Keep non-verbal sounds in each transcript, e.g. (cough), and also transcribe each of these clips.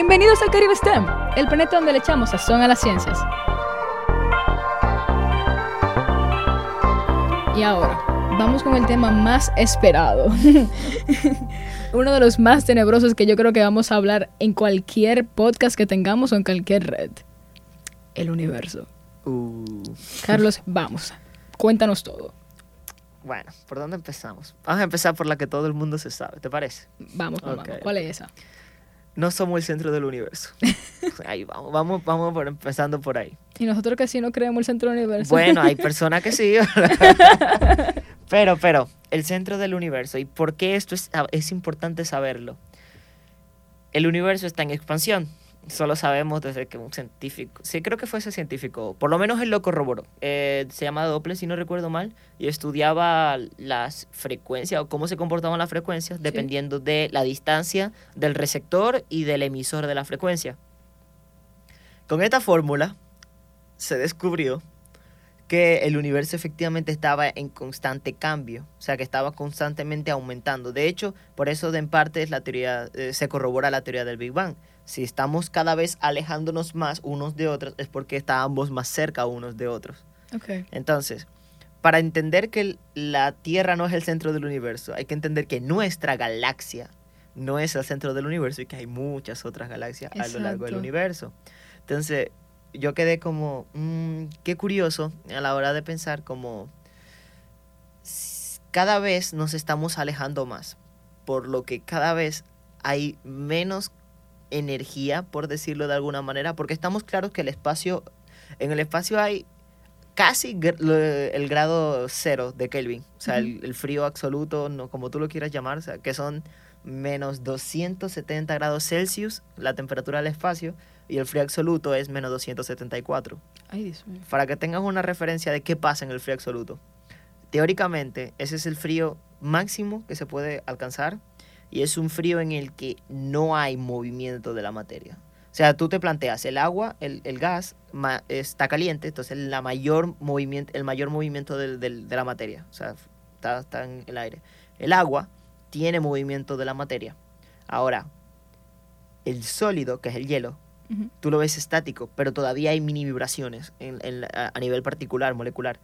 Bienvenidos al Caribe STEM, el planeta donde le echamos sazón a las ciencias. Y ahora, vamos con el tema más esperado. (laughs) Uno de los más tenebrosos que yo creo que vamos a hablar en cualquier podcast que tengamos o en cualquier red. El universo. Uh, Carlos, vamos. Cuéntanos todo. bueno, ¿por dónde empezamos? Vamos a empezar por la que todo el mundo se sabe, ¿te parece? Vamos, vamos, Ok. vamos. ¿Cuál es esa? No somos el centro del universo. (laughs) Ahí vamos, vamos, vamos por empezando por ahí. Y nosotros que sí no creemos el centro del universo. Bueno, hay personas que sí. (laughs) pero, pero, el centro del universo. ¿Y por qué esto es, es importante saberlo? El universo está en expansión. Solo sabemos desde que un científico, sí creo que fue ese científico, por lo menos él lo corroboró. Eh, se llama Doppler, si no recuerdo mal, y estudiaba las frecuencias o cómo se comportaban las frecuencias dependiendo de la distancia del receptor y del emisor de la frecuencia. Con esta fórmula se descubrió que el universo efectivamente estaba en constante cambio, o sea que estaba constantemente aumentando. De hecho, por eso de en parte es la teoría, eh, se corrobora la teoría del Big Bang. Si estamos cada vez alejándonos más unos de otros, es porque estábamos más cerca unos de otros. Ok. Entonces, para entender que la Tierra no es el centro del universo, hay que entender que nuestra galaxia no es el centro del universo y que hay muchas otras galaxias a lo largo del universo. Entonces, yo quedé como, mm, qué curioso a la hora de pensar como cada vez nos estamos alejando más, por lo que cada vez hay menos energía, por decirlo de alguna manera, porque estamos claros que el espacio, en el espacio hay casi el grado cero de Kelvin, o sea, el, el frío absoluto, no, como tú lo quieras llamar, o sea, que son menos 270 grados Celsius, la temperatura del espacio, y el frío absoluto es menos 274. Ay, Dios mío. Para que tengas una referencia de qué pasa en el frío absoluto. Teóricamente, ese es el frío máximo que se puede alcanzar y es un frío en el que no hay movimiento de la materia. O sea, tú te planteas, el agua, el, el gas ma- está caliente, entonces la mayor movimiento, el mayor movimiento del- de la materia, o sea, está, está en el aire. El agua tiene movimiento de la materia. Ahora, el sólido, que es el hielo, tú lo ves estático, pero todavía hay mini vibraciones en- en a nivel particular, molecular.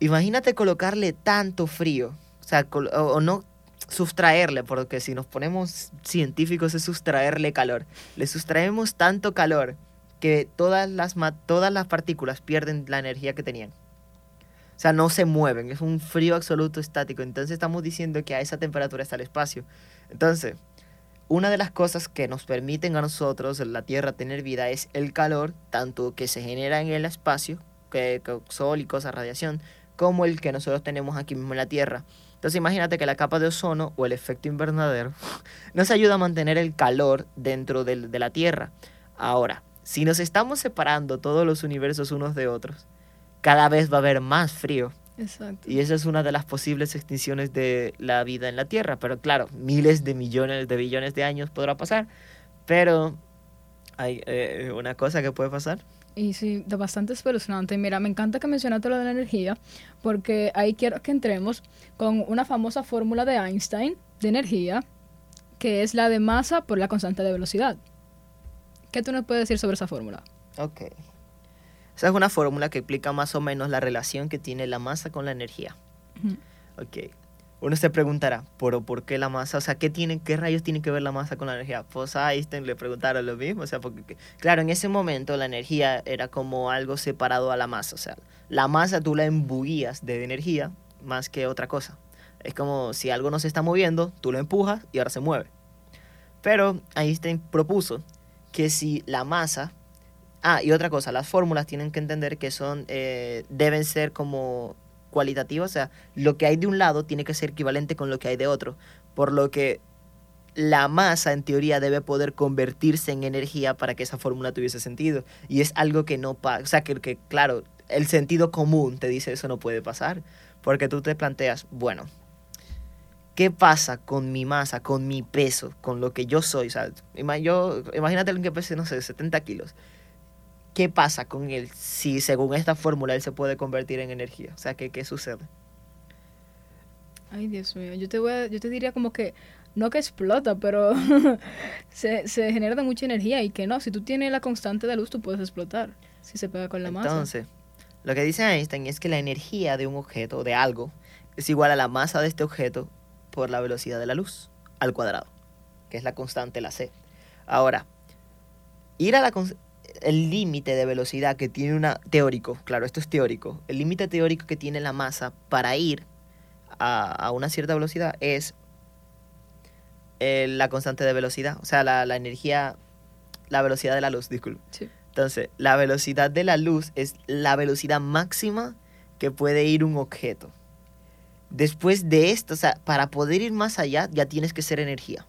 Imagínate colocarle tanto frío, o sea, o no sustraerle, porque si nos ponemos científicos es sustraerle calor. Le sustraemos tanto calor que todas las, todas las partículas pierden la energía que tenían. O sea, no se mueven, es un frío absoluto estático. Entonces estamos diciendo que a esa temperatura está el espacio. Entonces, una de las cosas que nos permiten a nosotros, en la Tierra, tener vida es el calor, tanto que se genera en el espacio, que, que sol y cosas, radiación, como el que nosotros tenemos aquí mismo en la Tierra. Entonces imagínate que la capa de ozono o el efecto invernadero (laughs) nos ayuda a mantener el calor dentro de la Tierra. Ahora, si nos estamos separando todos los universos unos de otros, cada vez va a haber más frío. Exacto. Y esa es una de las posibles extinciones de la vida en la Tierra. Pero claro, miles de millones de billones de años podrá pasar. Pero hay eh, una cosa que puede pasar. Y sí, bastante espeluznante. Mira, me encanta que mencionaste lo de la energía, porque ahí quiero que entremos con una famosa fórmula de Einstein de energía, que es la de masa por la constante de velocidad. ¿Qué tú nos puedes decir sobre esa fórmula? Ok. Esa es una fórmula que explica más o menos la relación que tiene la masa con la energía. Ujú. Ok. Uno se preguntará, ¿pero por qué la masa? O sea, ¿qué, tiene, ¿qué rayos tiene que ver la masa con la energía? Pues a Einstein le preguntaron lo mismo. O sea, porque, que- claro, en ese momento la energía era como algo separado a la masa. O sea, la masa tú la embuías de energía más que otra cosa. Es como si algo no se está moviendo, tú lo empujas y ahora se mueve. Pero Einstein propuso que si la masa... Ah, y otra cosa, las fórmulas tienen que entender que son, eh, deben ser como cualitativas, o sea, lo que hay de un lado tiene que ser equivalente con lo que hay de otro, por lo que la masa en teoría debe poder convertirse en energía para que esa fórmula tuviese sentido, y es algo que no pasa, o sea, que, claro, el sentido común te dice eso no puede pasar, porque tú te planteas, bueno, ¿qué pasa con mi masa, con mi peso, con lo que yo soy? O sea, imagínate alguien que pese, no sé, 70 kilos. ¿Qué pasa con él si según esta fórmula él se puede convertir en energía? O sea, ¿qué, qué sucede? Ay, Dios mío. Yo te, voy a- yo te diría como que no que explota, pero (laughs) se, se genera mucha energía y que no, si tú tienes la constante de luz, tú puedes explotar si se pega con la masa. Entonces, lo que dice Einstein es que la energía de un objeto, de algo, es igual a la masa de este objeto por la velocidad de la luz al cuadrado, que es la constante, la c. Ahora, ir a la el límite de velocidad que tiene una teórico, claro, esto es teórico, el límite teórico que tiene la masa para ir a, a una cierta velocidad es eh, la constante de velocidad, o sea, la, la energía, la velocidad de la luz, disculpe. Sí. Entonces, la velocidad de la luz es la velocidad máxima que puede ir un objeto. Después de esto, o sea, para poder ir más allá, ya tienes que ser energía.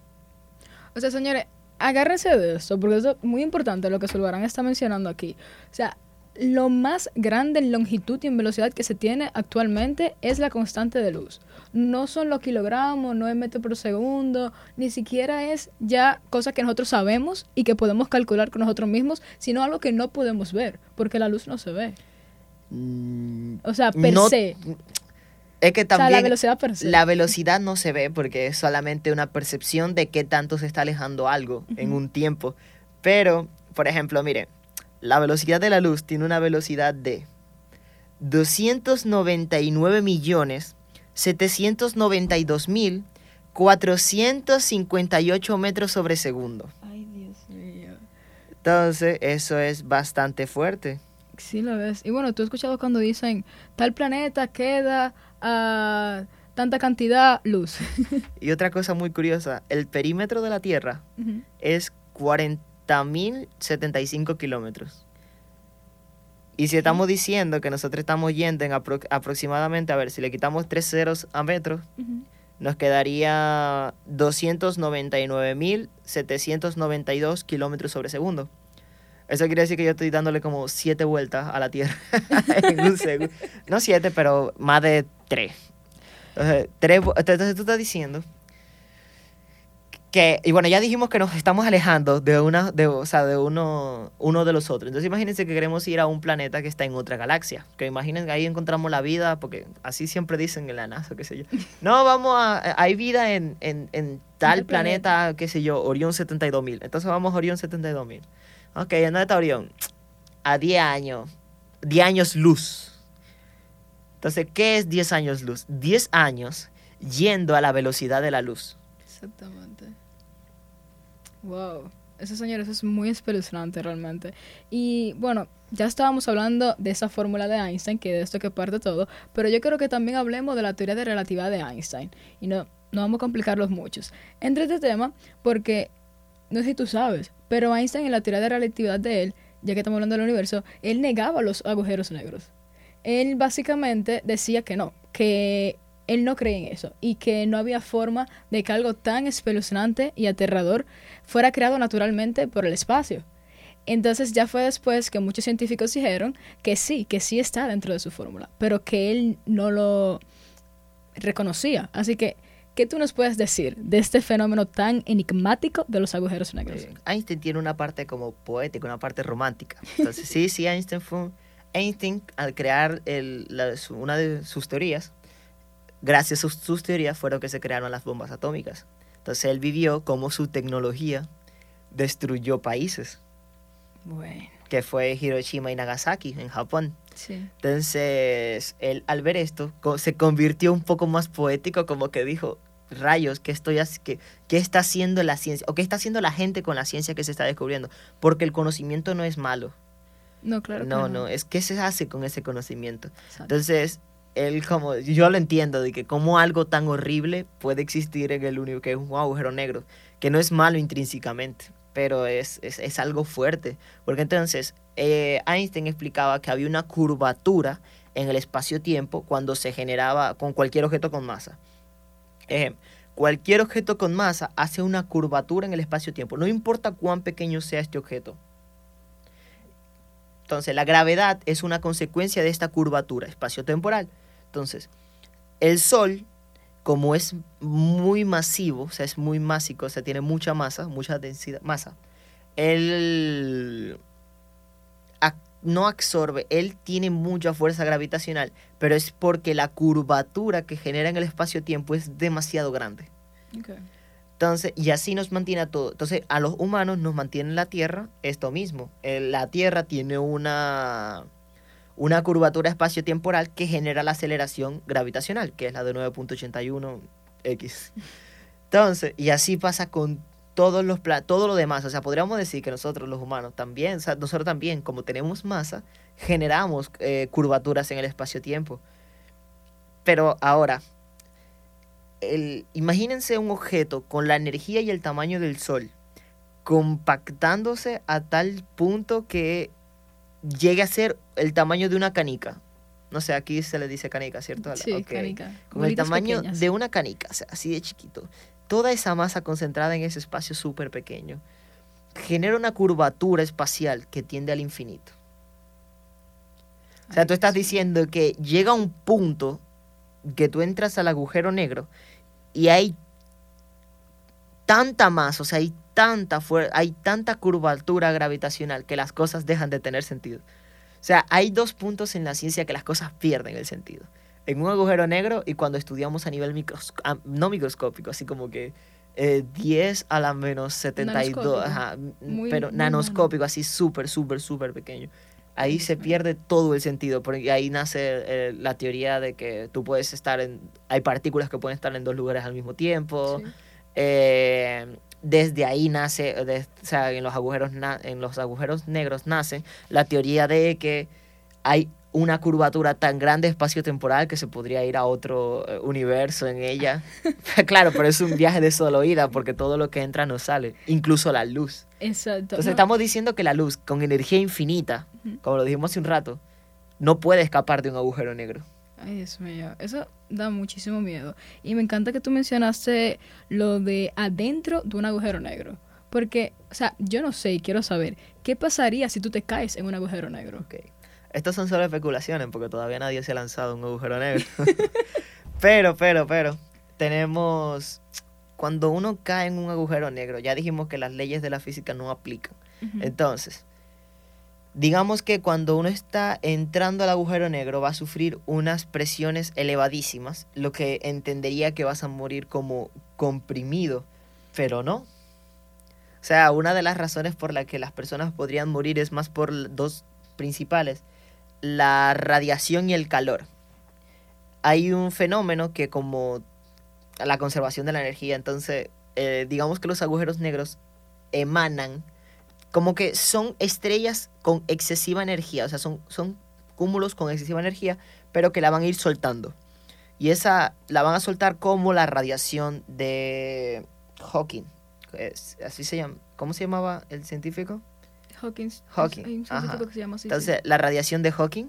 O sea, señores, agárrense de esto, porque eso es muy importante lo que Zulbarán está mencionando aquí. O sea, lo más grande en longitud y en velocidad que se tiene actualmente es la constante de luz. No son los kilogramos, no es metro por segundo, ni siquiera es ya cosa que nosotros sabemos y que podemos calcular con nosotros mismos, sino algo que no podemos ver, porque la luz no se ve. Mm, O sea, per no- se. Es que O sea, también la velocidad la no se ve porque es solamente una percepción de qué tanto se está alejando algo en un tiempo. Pero, por ejemplo, mire, la velocidad de la luz tiene una velocidad de 299 millones 792 mil 458 metros sobre segundo. Ay, Dios mío. Entonces, eso es bastante fuerte. Sí, lo ves. Y bueno, tú has escuchado cuando dicen, tal planeta queda a tanta cantidad luz. (laughs) Y otra cosa muy curiosa, el perímetro de la Tierra Ujú. es 40.075 kilómetros. Y si estamos diciendo que nosotros estamos yendo en apro- aproximadamente, a ver, si le quitamos tres ceros a metros, Ujú. nos quedaría 299.792 kilómetros sobre segundo. Eso quiere decir que yo estoy dándole como siete vueltas a la Tierra (laughs) en un segundo. No siete, pero más de tres. Entonces, tres entonces tú estás diciendo que, y bueno, ya dijimos que nos estamos alejando de una, de, o sea, de uno, uno de los otros. Entonces imagínense que queremos ir a un planeta que está en otra galaxia. Que imaginen que ahí encontramos la vida, porque así siempre dicen en la NASA, qué sé yo. No, vamos a, hay vida en, en, en tal Tal planeta. planeta, qué sé yo, Orión 72000. Entonces vamos a Orión 72000. Ok, ¿en dónde está Orión? A 10 años. 10 años luz. Entonces, ¿qué es 10 años luz? 10 años yendo a la velocidad de la luz. Exactamente. Wow. Eso, señores, es muy espeluznante realmente. Y bueno, ya estábamos hablando de esa fórmula de Einstein, que de esto que parte todo, pero yo creo que también hablemos de la teoría de relatividad de Einstein. Y no, no vamos a complicarlos muchos. Entre este tema, porque no sé si tú sabes, pero Einstein en la teoría de relatividad de él, ya que estamos hablando del universo, él negaba los agujeros negros. Él básicamente decía que no, que él no creía en eso y que no había forma de que algo tan espeluznante y aterrador fuera creado naturalmente por el espacio. Entonces ya fue después que muchos científicos dijeron que sí, que sí está dentro de su fórmula, pero que él no lo reconocía. Así que, ¿qué tú nos puedes decir de este fenómeno tan enigmático de los agujeros negros? Eh, Einstein tiene una parte como poética, una parte romántica. Entonces, sí, sí, Einstein fue... Einstein, al crear el- la- su- una de sus teorías, gracias a sus, sus teorías fueron que se crearon las bombas atómicas. Entonces, él vivió cómo su tecnología destruyó países, Bueno, que fue Hiroshima y Nagasaki, en Japón. Sí. Entonces, él al ver esto, se convirtió un poco más poético, como que dijo, rayos, ¿qué, estoy qué, ¿qué está haciendo la ciencia? ¿O qué está haciendo la gente con la ciencia que se está descubriendo? Porque el conocimiento no es malo. No, claro. que no, no, es qué se hace con ese conocimiento. Exacto. Entonces, él como, yo lo entiendo, de que como algo tan horrible puede existir en el único que es un agujero negro, que no es malo intrínsecamente, pero es, es, es algo fuerte. Porque entonces, eh, Einstein explicaba que había una curvatura en el espacio-tiempo cuando se generaba con cualquier objeto con masa. Cualquier objeto con masa hace una curvatura en el espacio-tiempo, no importa cuán pequeño sea este objeto. Entonces, la gravedad es una consecuencia de esta curvatura espacio-temporal. Entonces, el Sol, como es muy masivo, o sea, es muy másico, o sea, tiene mucha masa, mucha densidad, masa, él ac- no absorbe, él tiene mucha fuerza gravitacional, pero es porque la curvatura que genera en el espacio-tiempo es demasiado grande. Entonces, y así nos mantiene a todo. Entonces, a los humanos nos mantiene la Tierra esto mismo. Eh, La Tierra tiene una, una curvatura espacio-temporal que genera la aceleración gravitacional, que es la de 9.81 x. Entonces, y así pasa con todos los todo lo demás. O sea, podríamos decir que nosotros los humanos también, nosotros también, como tenemos masa, generamos eh, curvaturas en el espacio-tiempo. Pero ahora, el, imagínense un objeto con la energía y el tamaño del Sol, compactándose a tal punto que llegue a ser el tamaño de una canica. No sé, aquí se le dice canica, ¿cierto? Sí, canica. Con el tamaño pequeñas. de una canica, o sea, así de chiquito. Toda esa masa concentrada en ese espacio súper pequeño genera una curvatura espacial que tiende al infinito. O sea, Ay, tú estás diciendo que llega un punto que tú entras al agujero negro y hay tanta masa, o sea, hay tanta fuer- hay tanta curvatura gravitacional que las cosas dejan de tener sentido. O sea, hay dos puntos en la ciencia que las cosas pierden el sentido. En un agujero negro y cuando estudiamos a nivel micros ah, no microscópico, así como que eh, 10 a la menos 72, Nanoscópico. ajá, Muy- pero muy nanoscópico, así súper, súper, súper pequeño. Ahí se pierde todo el sentido, porque ahí nace eh, la teoría de que tú puedes estar en, hay partículas que pueden estar en dos lugares al mismo tiempo. Sí. Eh, desde ahí nace, de- o sea, en los agujeros na- en los agujeros negros nace la teoría de que hay una curvatura tan grande espacio-temporal que se podría ir a otro eh, universo en ella. (laughs) claro, pero es un viaje de solo ida porque todo lo que entra no sale, incluso la luz. Exacto. Entonces No, estamos diciendo que la luz con energía infinita, como lo dijimos hace un rato, no puede escapar de un agujero negro. Ay, Dios mío, eso da muchísimo miedo. Y me encanta que tú mencionaste lo de adentro de un agujero negro. Porque, o sea, yo no sé y quiero saber, ¿qué pasaría si tú te caes en un agujero negro? Ok. Estas son solo especulaciones porque todavía nadie se ha lanzado a un agujero negro. (laughs) pero, pero, pero, tenemos... Cuando uno cae en un agujero negro, ya dijimos que las leyes de la física no aplican. Entonces, digamos que cuando uno está entrando al agujero negro va a sufrir unas presiones elevadísimas, lo que entendería que vas a morir como comprimido, pero no. O sea, una de las razones por la que las personas podrían morir es más por dos principales, la radiación y el calor. Hay un fenómeno que como la conservación de la energía, entonces eh, digamos que los agujeros negros emanan como que son estrellas con excesiva energía, o sea, son, son cúmulos con excesiva energía, pero que la van a ir soltando. Y esa la van a soltar como la radiación de Hawking. Es- así se llama. ¿Cómo se llamaba el científico? Hawkins. Hawking, Hay un ajá. científico que se llama así. sí. Entonces, la radiación de Hawking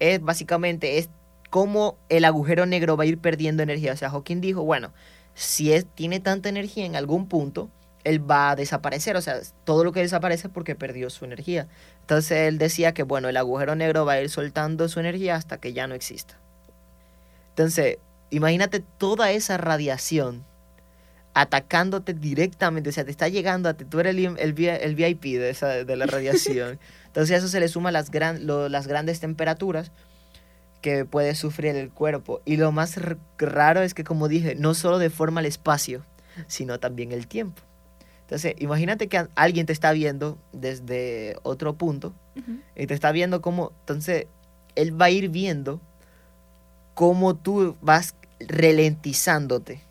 es básicamente es cómo el agujero negro va a ir perdiendo energía. O sea, Hawking dijo, bueno, si es, tiene tanta energía en algún punto, él va a desaparecer. O sea, todo lo que desaparece es porque perdió su energía. Entonces, él decía que, bueno, el agujero negro va a ir soltando su energía hasta que ya no exista. Entonces, imagínate toda esa radiación atacándote directamente, o sea, te está llegando a ti, tú eres el, el, el VIP de, esa, de la radiación. (laughs) Entonces a eso se le suma las, gran, lo- las grandes temperaturas que puede sufrir el cuerpo. Y lo más raro es que, como dije, no solo deforma el espacio, sino también el tiempo. Entonces, imagínate que alguien te está viendo desde otro punto y te está viendo cómo, entonces, él va a ir viendo cómo tú vas ralentizándote.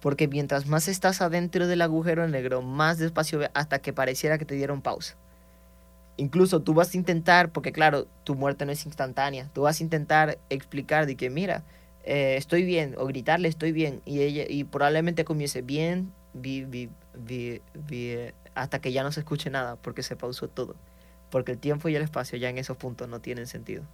Porque mientras más estás adentro del agujero negro, más despacio ve hasta que pareciera que te dieron pausa. Incluso tú vas a intentar, porque claro, tu muerte no es instantánea, tú vas a intentar explicar de que, mira, eh, estoy bien, o gritarle estoy bien, y ella, y probablemente comience bien, vi, vi, vi, vi, hasta que ya no se escuche nada, porque se pausó todo. Porque el tiempo y el espacio ya en esos puntos no tienen sentido.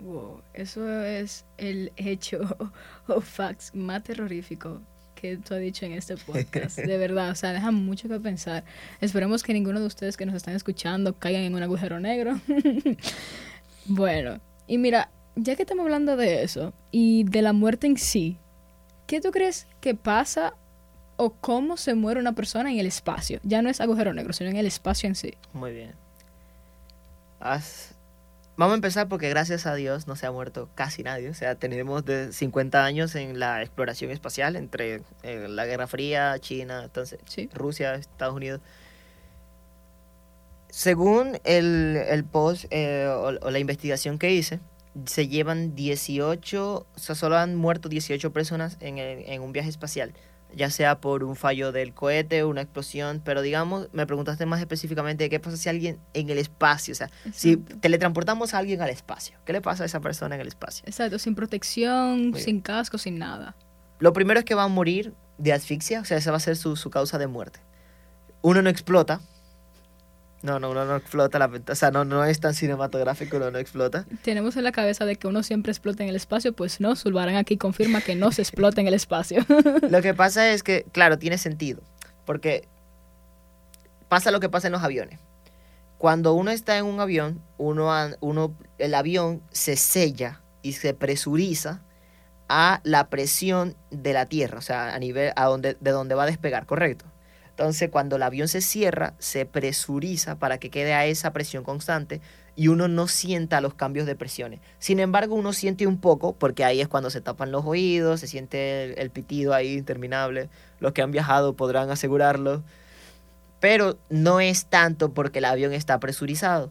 Wow, eso es el hecho (laughs) o facts más terrorífico que tú has dicho en este podcast. De verdad, o sea, deja mucho que pensar. Esperemos que ninguno de ustedes que nos están escuchando caigan en un agujero negro. (laughs) bueno, y mira, ya que estamos hablando de eso y de la muerte en sí, ¿qué tú crees que pasa o cómo se muere una persona en el espacio? Ya no es agujero negro, sino en el espacio en sí. Muy bien. Has- Vamos a empezar porque gracias a Dios no se ha muerto casi nadie. O sea, tenemos de 50 años en la exploración espacial entre eh, la Guerra Fría, China, entonces Sí. Rusia, Estados Unidos. Según el, el post eh, o, o la investigación que hice, se llevan 18, o sea, solo han muerto 18 personas en un viaje espacial, ya sea por un fallo del cohete, una explosión, pero digamos, me preguntaste más específicamente qué pasa si alguien en el espacio, o sea, si teletransportamos a alguien al espacio, ¿qué le pasa a esa persona en el espacio? Exacto, sin protección, sin casco, sin nada. Lo primero es que va a morir de asfixia, o sea, esa va a ser su, su causa de muerte. Uno no explota. No, no, uno no explota la O sea, no, no es tan cinematográfico, uno no explota. Tenemos en la cabeza de que uno siempre explota en el espacio, pues no, Zulbarán aquí confirma que no se explota en el espacio. (laughs) Lo que pasa es que, claro, tiene sentido. Porque pasa lo que pasa en los aviones. Cuando uno está en un avión, uno, el avión se sella y se presuriza a la presión de la Tierra, o sea, a nivel a donde, de donde va a despegar, ¿correcto? Entonces, cuando el avión se cierra, se presuriza para que quede a esa presión constante y uno no sienta los cambios de presiones. Sin embargo, uno siente un poco, porque ahí es cuando se tapan los oídos, se siente el, pitido ahí interminable. Los que han viajado podrán asegurarlo. Pero no es tanto porque el avión está presurizado.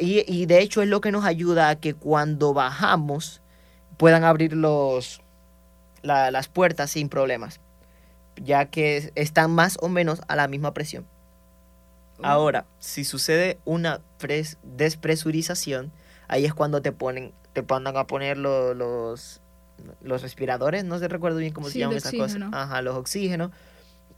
Y, de hecho es lo que nos ayuda a que cuando bajamos puedan abrir los, la- las puertas sin problemas, ya que están más o menos a la misma presión. Ahora, si sucede una pres- despresurización, ahí es cuando te ponen, te mandan a poner lo- los, los respiradores, no sé recuerdo bien cómo Sí, se llaman esas cosas. Ajá, los oxígenos,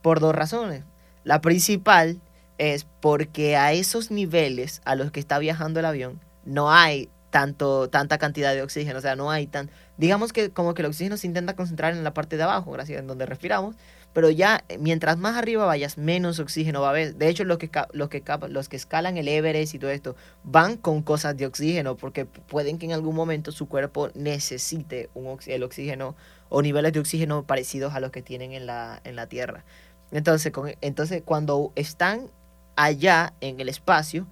por dos razones. La principal es porque a esos niveles a los que está viajando el avión no hay tanto, tanta cantidad de oxígeno, o sea, no hay tan... Digamos que como que el oxígeno se intenta concentrar en la parte de abajo, gracias en donde respiramos, pero ya eh, mientras más arriba vayas, menos oxígeno va a haber. De hecho, los que, los que, los que escalan el Everest y todo esto van con cosas de oxígeno porque pueden que en algún momento su cuerpo necesite un el oxígeno o niveles de oxígeno parecidos a los que tienen en la, en la Tierra. Entonces, entonces, cuando están allá en el espacio,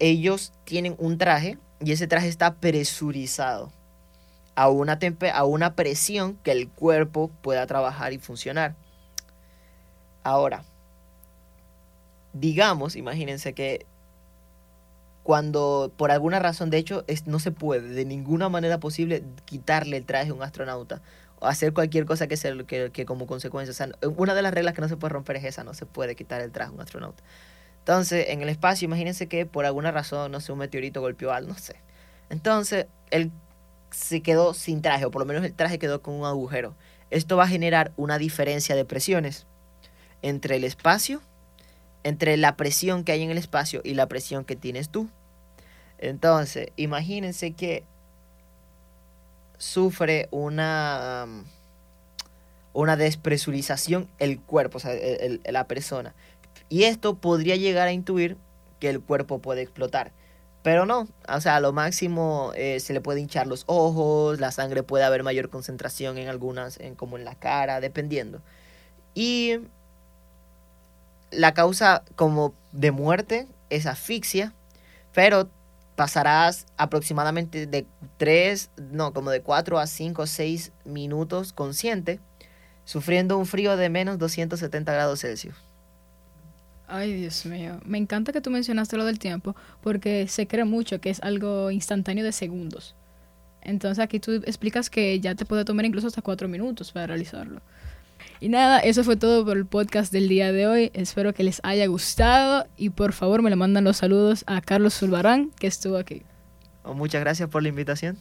ellos tienen un traje y ese traje está presurizado a una, a una presión que el cuerpo pueda trabajar y funcionar. Ahora, digamos, imagínense que cuando por alguna razón, de hecho, es, no se puede de ninguna manera posible quitarle el traje a un astronauta o hacer cualquier cosa que, se, que, que como consecuencia. Sea, una de las reglas que no se puede romper es esa, no se puede quitar el traje a un astronauta. Entonces, en el espacio, imagínense que por alguna razón, no sé, un meteorito golpeó algo, no sé. Entonces, él se quedó sin traje, o por lo menos el traje quedó con un agujero. Esto va a generar una diferencia de presiones entre el espacio, entre la presión que hay en el espacio y la presión que tienes tú. Entonces, imagínense que sufre una, um, una despresurización el cuerpo, o sea, la persona. Y esto podría llegar a intuir que el cuerpo puede explotar. Pero no, o sea, a lo máximo eh, se le puede hinchar los ojos, la sangre puede haber mayor concentración en algunas, en, como en la cara, dependiendo. Y la causa como de muerte es asfixia, pero pasarás aproximadamente de 3, no, como de 4 a 5 o 6 minutos consciente, sufriendo un frío de menos 270 grados Celsius. Ay, Dios mío. Me encanta que tú mencionaste lo del tiempo, porque se cree mucho que es algo instantáneo de segundos. Entonces aquí tú explicas que ya te puede tomar incluso hasta cuatro minutos para realizarlo. Y nada, eso fue todo por el podcast del día de hoy. Espero que les haya gustado y por favor me le mandan los saludos a Carlos Zulbarán, que estuvo aquí. Muchas gracias por la invitación.